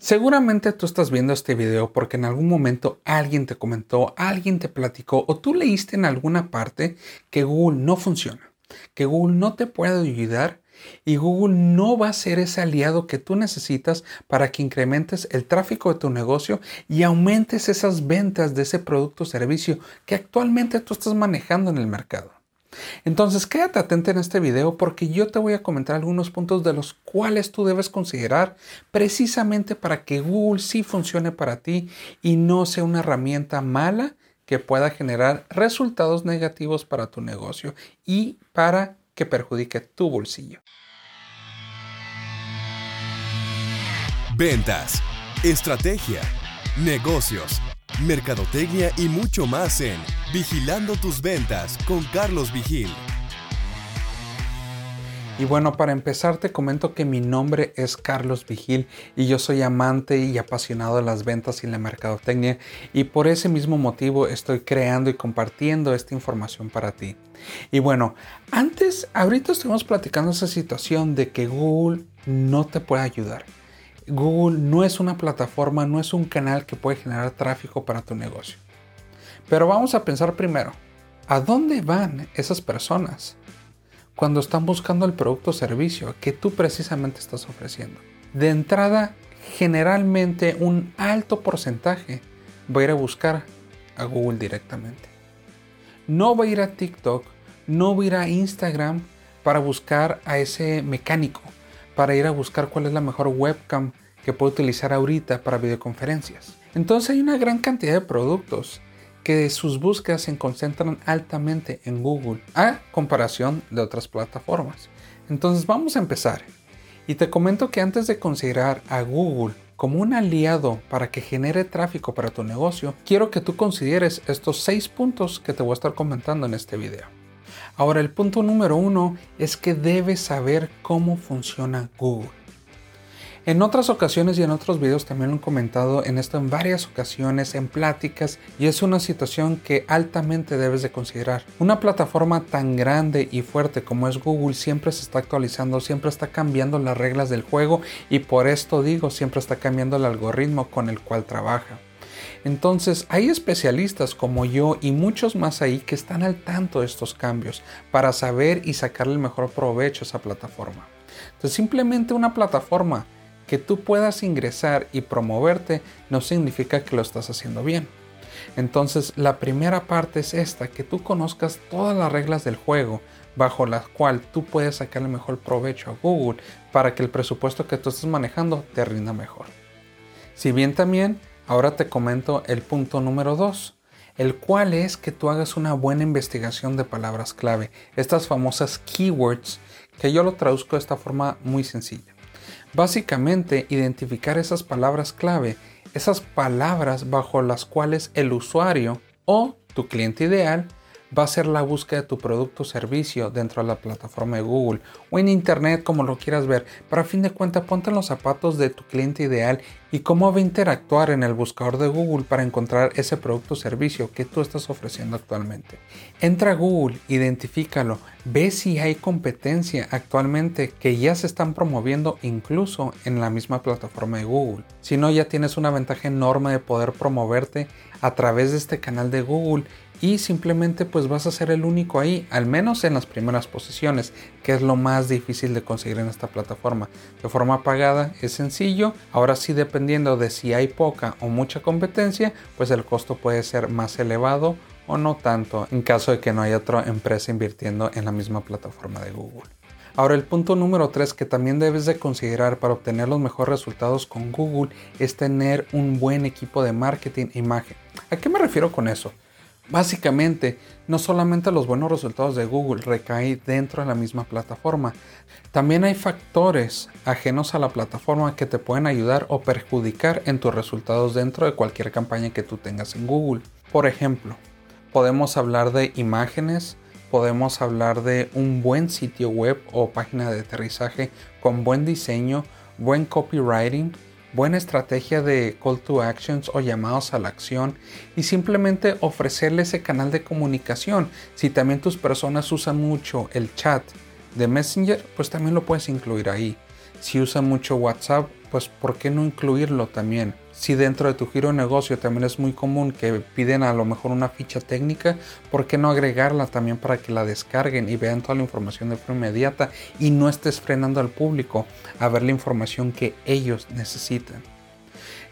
Seguramente tú estás viendo este video porque en algún momento alguien te comentó, alguien te platicó o tú leíste en alguna parte que Google no funciona, que Google no te puede ayudar y Google no va a ser ese aliado que tú necesitas para que incrementes el tráfico de tu negocio y aumentes esas ventas de ese producto o servicio que actualmente tú estás manejando en el mercado. Entonces quédate atento en este video porque yo te voy a comentar algunos puntos de los cuales tú debes considerar precisamente para que Google sí funcione para ti y no sea una herramienta mala que pueda generar resultados negativos para tu negocio y para que perjudique tu bolsillo. Ventas, estrategia, negocios mercadotecnia y mucho más en Vigilando tus ventas con Carlos Vigil. Y bueno, para empezar te comento que mi nombre es Carlos Vigil y yo soy amante y apasionado de las ventas y la mercadotecnia y por ese mismo motivo estoy creando y compartiendo esta información para ti. Y bueno, antes, ahorita estuvimos platicando esa situación de que Google no te puede ayudar. Google no es una plataforma, no es un canal que puede generar tráfico para tu negocio. Pero vamos a pensar primero, ¿a dónde van esas personas cuando están buscando el producto o servicio que tú precisamente estás ofreciendo? De entrada, generalmente un alto porcentaje va a ir a buscar a Google directamente. No va a ir a TikTok, no va a ir a Instagram para buscar a ese mecánico para ir a buscar cuál es la mejor webcam que puedo utilizar ahorita para videoconferencias. Entonces hay una gran cantidad de productos que sus búsquedas se concentran altamente en Google a comparación de otras plataformas. Entonces vamos a empezar. Y te comento que antes de considerar a Google como un aliado para que genere tráfico para tu negocio, quiero que tú consideres estos seis puntos que te voy a estar comentando en este video. Ahora, el punto número uno es que debes saber cómo funciona Google. En otras ocasiones y en otros videos también lo he comentado en esto en varias ocasiones, en pláticas, y es una situación que altamente debes de considerar. Una plataforma tan grande y fuerte como es Google siempre se está actualizando, siempre está cambiando las reglas del juego y por esto digo, siempre está cambiando el algoritmo con el cual trabaja. Entonces hay especialistas como yo y muchos más ahí que están al tanto de estos cambios para saber y sacarle el mejor provecho a esa plataforma. Entonces simplemente una plataforma que tú puedas ingresar y promoverte no significa que lo estás haciendo bien. Entonces la primera parte es esta, que tú conozcas todas las reglas del juego bajo las cuales tú puedes sacarle mejor provecho a Google para que el presupuesto que tú estés manejando te rinda mejor. Si bien también Ahora te comento el punto número 2, el cual es que tú hagas una buena investigación de palabras clave, estas famosas keywords, que yo lo traduzco de esta forma muy sencilla. Básicamente, identificar esas palabras clave, esas palabras bajo las cuales el usuario o tu cliente ideal va a ser la búsqueda de tu producto o servicio dentro de la plataforma de Google o en Internet, como lo quieras ver. Pero a fin de cuentas, ponte en los zapatos de tu cliente ideal y cómo va a interactuar en el buscador de Google para encontrar ese producto o servicio que tú estás ofreciendo actualmente. Entra a Google, identifícalo, ve si hay competencia actualmente que ya se están promoviendo incluso en la misma plataforma de Google. Si no, ya tienes una ventaja enorme de poder promoverte a través de este canal de Google y simplemente pues vas a ser el único ahí, al menos en las primeras posiciones, que es lo más difícil de conseguir en esta plataforma. De forma pagada es sencillo, ahora sí dependiendo de si hay poca o mucha competencia, pues el costo puede ser más elevado o no tanto en caso de que no haya otra empresa invirtiendo en la misma plataforma de Google. Ahora el punto número 3 que también debes de considerar para obtener los mejores resultados con Google es tener un buen equipo de marketing e imagen. ¿A qué me refiero con eso? Básicamente, no solamente los buenos resultados de Google recaen dentro de la misma plataforma, también hay factores ajenos a la plataforma que te pueden ayudar o perjudicar en tus resultados dentro de cualquier campaña que tú tengas en Google. Por ejemplo, podemos hablar de imágenes, podemos hablar de un buen sitio web o página de aterrizaje con buen diseño, buen copywriting, buena estrategia de call to actions o llamados a la acción y simplemente ofrecerle ese canal de comunicación. Si también tus personas usan mucho el chat de Messenger, pues también lo puedes incluir ahí. Si usan mucho WhatsApp, pues ¿por qué no incluirlo también? Si dentro de tu giro de negocio también es muy común que piden a lo mejor una ficha técnica, ¿por qué no agregarla también para que la descarguen y vean toda la información de forma inmediata y no estés frenando al público a ver la información que ellos necesitan?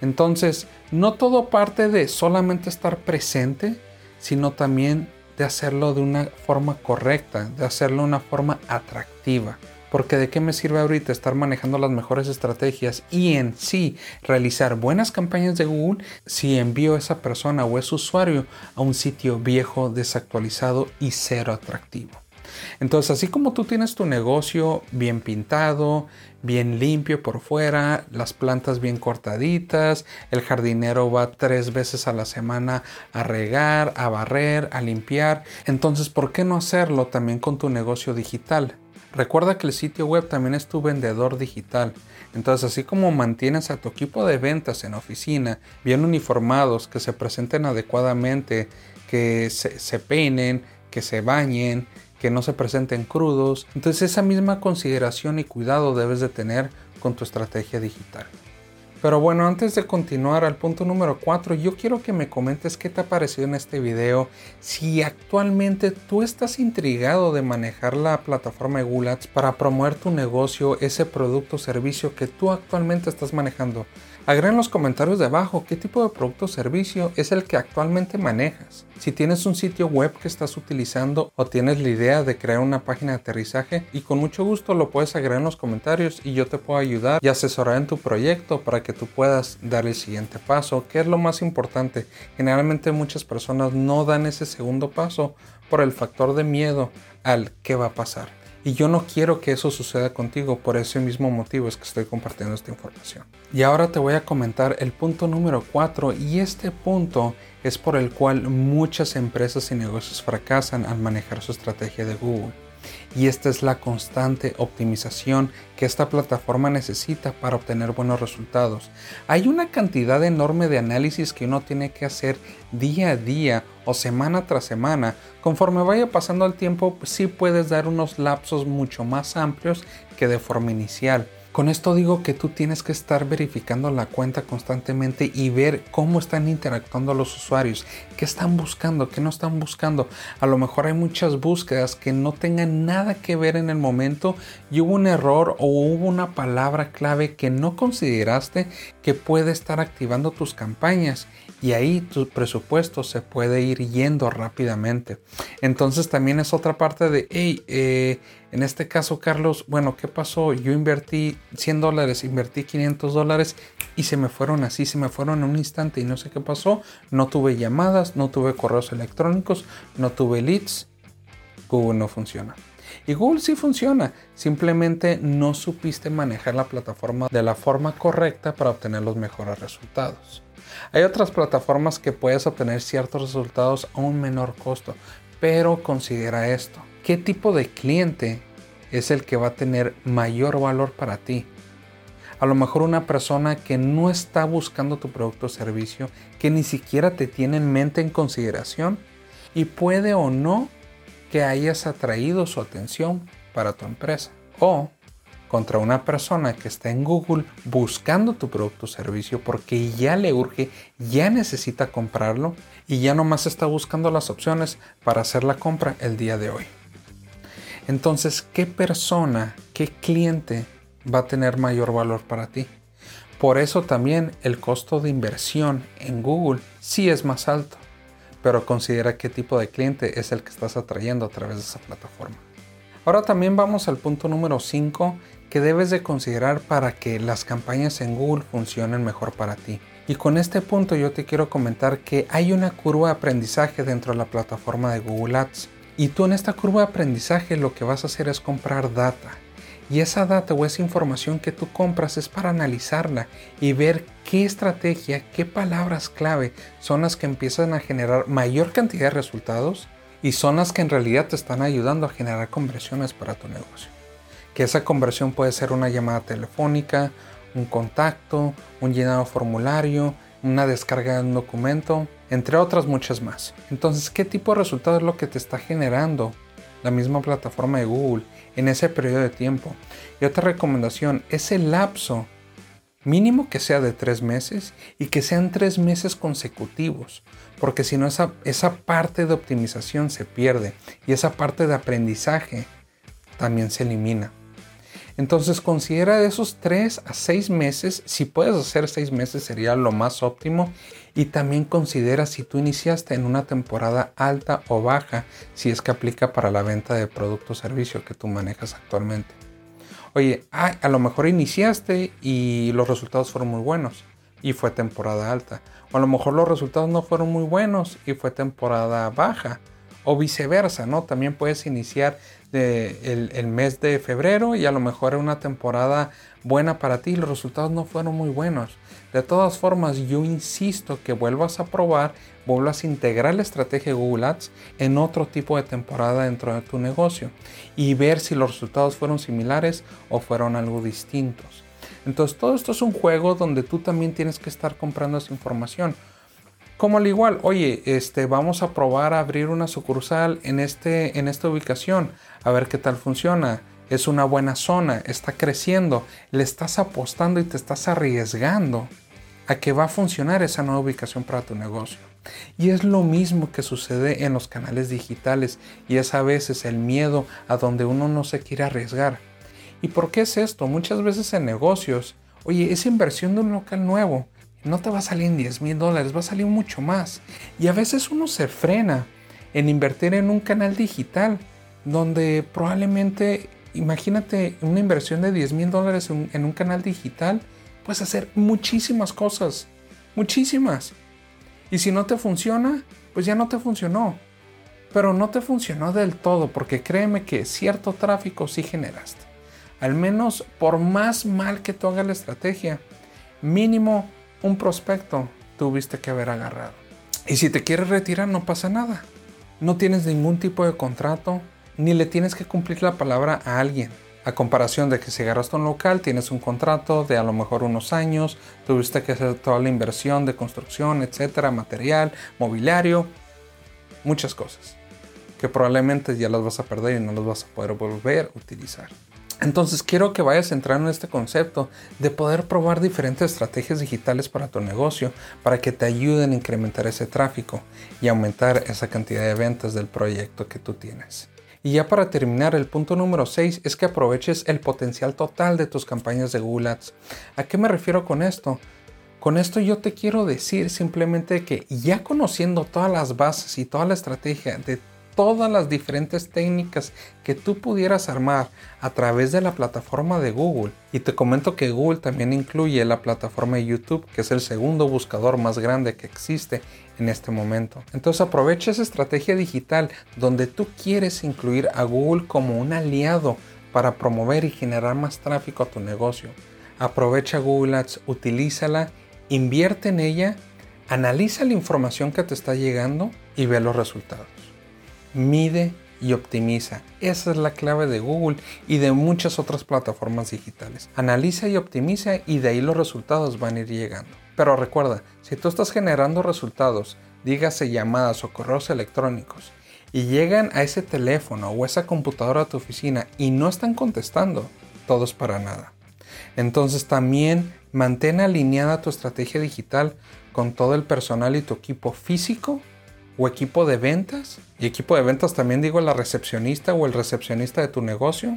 Entonces, no todo parte de solamente estar presente, sino también de hacerlo de una forma correcta, de hacerlo de una forma atractiva. Porque de qué me sirve ahorita estar manejando las mejores estrategias y en sí realizar buenas campañas de Google si envío a esa persona o ese usuario a un sitio viejo, desactualizado y cero atractivo. Entonces, así como tú tienes tu negocio bien pintado, bien limpio por fuera, las plantas bien cortaditas, el jardinero va tres veces a la semana a regar, a barrer, a limpiar, entonces, ¿por qué no hacerlo también con tu negocio digital? Recuerda que el sitio web también es tu vendedor digital. Entonces, así como mantienes a tu equipo de ventas en oficina bien uniformados, que se presenten adecuadamente, que se, peinen, que se bañen, que no se presenten crudos. Entonces esa misma consideración y cuidado debes de tener con tu estrategia digital. Pero bueno, antes de continuar al punto número 4, yo quiero que me comentes qué te ha parecido en este video. Si actualmente tú estás intrigado de manejar la plataforma de Google para promover tu negocio, ese producto o servicio que tú actualmente estás manejando. Agrega en los comentarios de abajo qué tipo de producto o servicio es el que actualmente manejas. Si tienes un sitio web que estás utilizando o tienes la idea de crear una página de aterrizaje y con mucho gusto lo puedes agregar en los comentarios y yo te puedo ayudar y asesorar en tu proyecto para que tú puedas dar el siguiente paso, que es lo más importante. Generalmente muchas personas no dan ese segundo paso por el factor de miedo al qué va a pasar. Y yo no quiero que eso suceda contigo, por ese mismo motivo es que estoy compartiendo esta información. Y ahora te voy a comentar el punto número 4 y este punto es por el cual muchas empresas y negocios fracasan al manejar su estrategia de Google y esta es la constante optimización que esta plataforma necesita para obtener buenos resultados. Hay una cantidad enorme de análisis que uno tiene que hacer día a día o semana tras semana. Conforme vaya pasando el tiempo, sí puedes dar unos lapsos mucho más amplios que de forma inicial. Con esto digo que tú tienes que estar verificando la cuenta constantemente y ver cómo están interactuando los usuarios, qué están buscando, qué no están buscando. A lo mejor hay muchas búsquedas que no tengan nada que ver en el momento y hubo un error o hubo una palabra clave que no consideraste que puede estar activando tus campañas y ahí tu presupuesto se puede ir yendo rápidamente. Entonces también es otra parte de, hey, eh, en este caso Carlos, bueno, ¿qué pasó? Yo invertí 100 dólares, invertí 500 dólares y se me fueron así, se me fueron en un instante y no sé qué pasó. No tuve llamadas, no tuve correos electrónicos, no tuve leads. Google no funciona. Y Google sí funciona, simplemente no supiste manejar la plataforma de la forma correcta para obtener los mejores resultados. Hay otras plataformas que puedes obtener ciertos resultados a un menor costo, pero considera esto. ¿Qué tipo de cliente es el que va a tener mayor valor para ti? A lo mejor una persona que no está buscando tu producto o servicio, que ni siquiera te tiene en mente en consideración y puede o no que hayas atraído su atención para tu empresa. O contra una persona que está en Google buscando tu producto o servicio porque ya le urge, ya necesita comprarlo y ya nomás está buscando las opciones para hacer la compra el día de hoy. Entonces, ¿qué persona, qué cliente va a tener mayor valor para ti? Por eso también el costo de inversión en Google sí es más alto, pero considera qué tipo de cliente es el que estás atrayendo a través de esa plataforma. Ahora también vamos al punto número 5 que debes de considerar para que las campañas en Google funcionen mejor para ti. Y con este punto yo te quiero comentar que hay una curva de aprendizaje dentro de la plataforma de Google Ads. Y tú en esta curva de aprendizaje lo que vas a hacer es comprar data. Y esa data o esa información que tú compras es para analizarla y ver qué estrategia, qué palabras clave son las que empiezan a generar mayor cantidad de resultados y son las que en realidad te están ayudando a generar conversiones para tu negocio que esa conversión puede ser una llamada telefónica, un contacto, un llenado formulario, una descarga de un documento, entre otras muchas más. Entonces, ¿qué tipo de resultado es lo que te está generando la misma plataforma de Google en ese periodo de tiempo? Y otra recomendación, ese lapso Mínimo que sea de tres meses y que sean tres meses consecutivos, porque si no esa, esa parte de optimización se pierde y esa parte de aprendizaje también se elimina. Entonces considera esos 3 a 6 meses, si puedes hacer 6 meses sería lo más óptimo y también considera si tú iniciaste en una temporada alta o baja, si es que aplica para la venta de producto o servicio que tú manejas actualmente. Oye, a lo mejor iniciaste y los resultados fueron muy buenos y fue temporada alta. O a lo mejor los resultados no fueron muy buenos y fue temporada baja. O viceversa, ¿no? También puedes iniciar el, mes de febrero y a lo mejor era una temporada buena para ti los resultados no fueron muy buenos. De todas formas, yo insisto que vuelvas a probar, vuelvas a integrar la estrategia Google Ads en otro tipo de temporada dentro de tu negocio y ver si los resultados fueron similares o fueron algo distintos. Entonces, todo esto es un juego donde tú también tienes que estar comprando esa información. Como al igual, oye, este, vamos a probar a abrir una sucursal en, este, en esta ubicación, a ver qué tal funciona. Es una buena zona, está creciendo, le estás apostando y te estás arriesgando a que va a funcionar esa nueva ubicación para tu negocio. Y es lo mismo que sucede en los canales digitales y es a veces el miedo a donde uno no se quiere arriesgar. ¿Y por qué es esto? Muchas veces en negocios, oye, es inversión de un local nuevo no te va a salir en 10 mil dólares, va a salir mucho más. Y a veces uno se frena en invertir en un canal digital donde probablemente, imagínate una inversión de 10 mil dólares en, un canal digital, puedes hacer muchísimas cosas, muchísimas. Y si no te funciona, pues ya no te funcionó. Pero no te funcionó del todo porque créeme que cierto tráfico sí generaste. Al menos por más mal que tú hagas la estrategia, mínimo un prospecto tuviste que haber agarrado. Y si te quieres retirar no pasa nada. No tienes ningún tipo de contrato, ni le tienes que cumplir la palabra a alguien. A comparación de que si agarraste un local, tienes un contrato de a lo mejor unos años, tuviste que hacer toda la inversión de construcción, etcétera, material, mobiliario, muchas cosas que probablemente ya las vas a perder y no las vas a poder volver a utilizar. Entonces quiero que vayas entrando en este concepto de poder probar diferentes estrategias digitales para tu negocio para que te ayuden a incrementar ese tráfico y aumentar esa cantidad de ventas del proyecto que tú tienes. Y ya para terminar, el punto número 6 es que aproveches el potencial total de tus campañas de Google Ads. ¿A qué me refiero con esto? Con esto yo te quiero decir simplemente que ya conociendo todas las bases y toda la estrategia de todas las diferentes técnicas que tú pudieras armar a través de la plataforma de Google. Y te comento que Google también incluye la plataforma de YouTube, que es el segundo buscador más grande que existe en este momento. Entonces aprovecha esa estrategia digital donde tú quieres incluir a Google como un aliado para promover y generar más tráfico a tu negocio. Aprovecha Google Ads, utilízala, invierte en ella, analiza la información que te está llegando y ve los resultados mide y optimiza. Esa es la clave de Google y de muchas otras plataformas digitales. Analiza y optimiza y de ahí los resultados van a ir llegando. Pero recuerda, si tú estás generando resultados, dígase llamadas o correos electrónicos, y llegan a ese teléfono o esa computadora a tu oficina y no están contestando, todo es para nada. Entonces también mantén alineada tu estrategia digital con todo el personal y tu equipo físico o equipo de ventas, y equipo de ventas también digo la recepcionista o el recepcionista de tu negocio,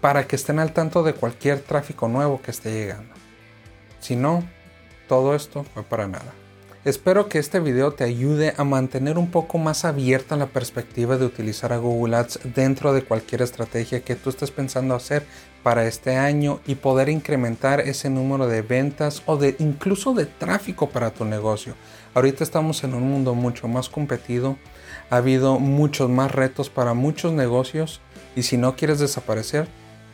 para que estén al tanto de cualquier tráfico nuevo que esté llegando. Si no, todo esto fue para nada. Espero que este video te ayude a mantener un poco más abierta la perspectiva de utilizar a Google Ads dentro de cualquier estrategia que tú estés pensando hacer para este año y poder incrementar ese número de ventas o de incluso de tráfico para tu negocio. Ahorita estamos en un mundo mucho más competido, ha habido muchos más retos para muchos negocios y si no quieres desaparecer,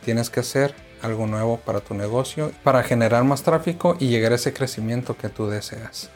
tienes que hacer algo nuevo para tu negocio para generar más tráfico y llegar a ese crecimiento que tú deseas.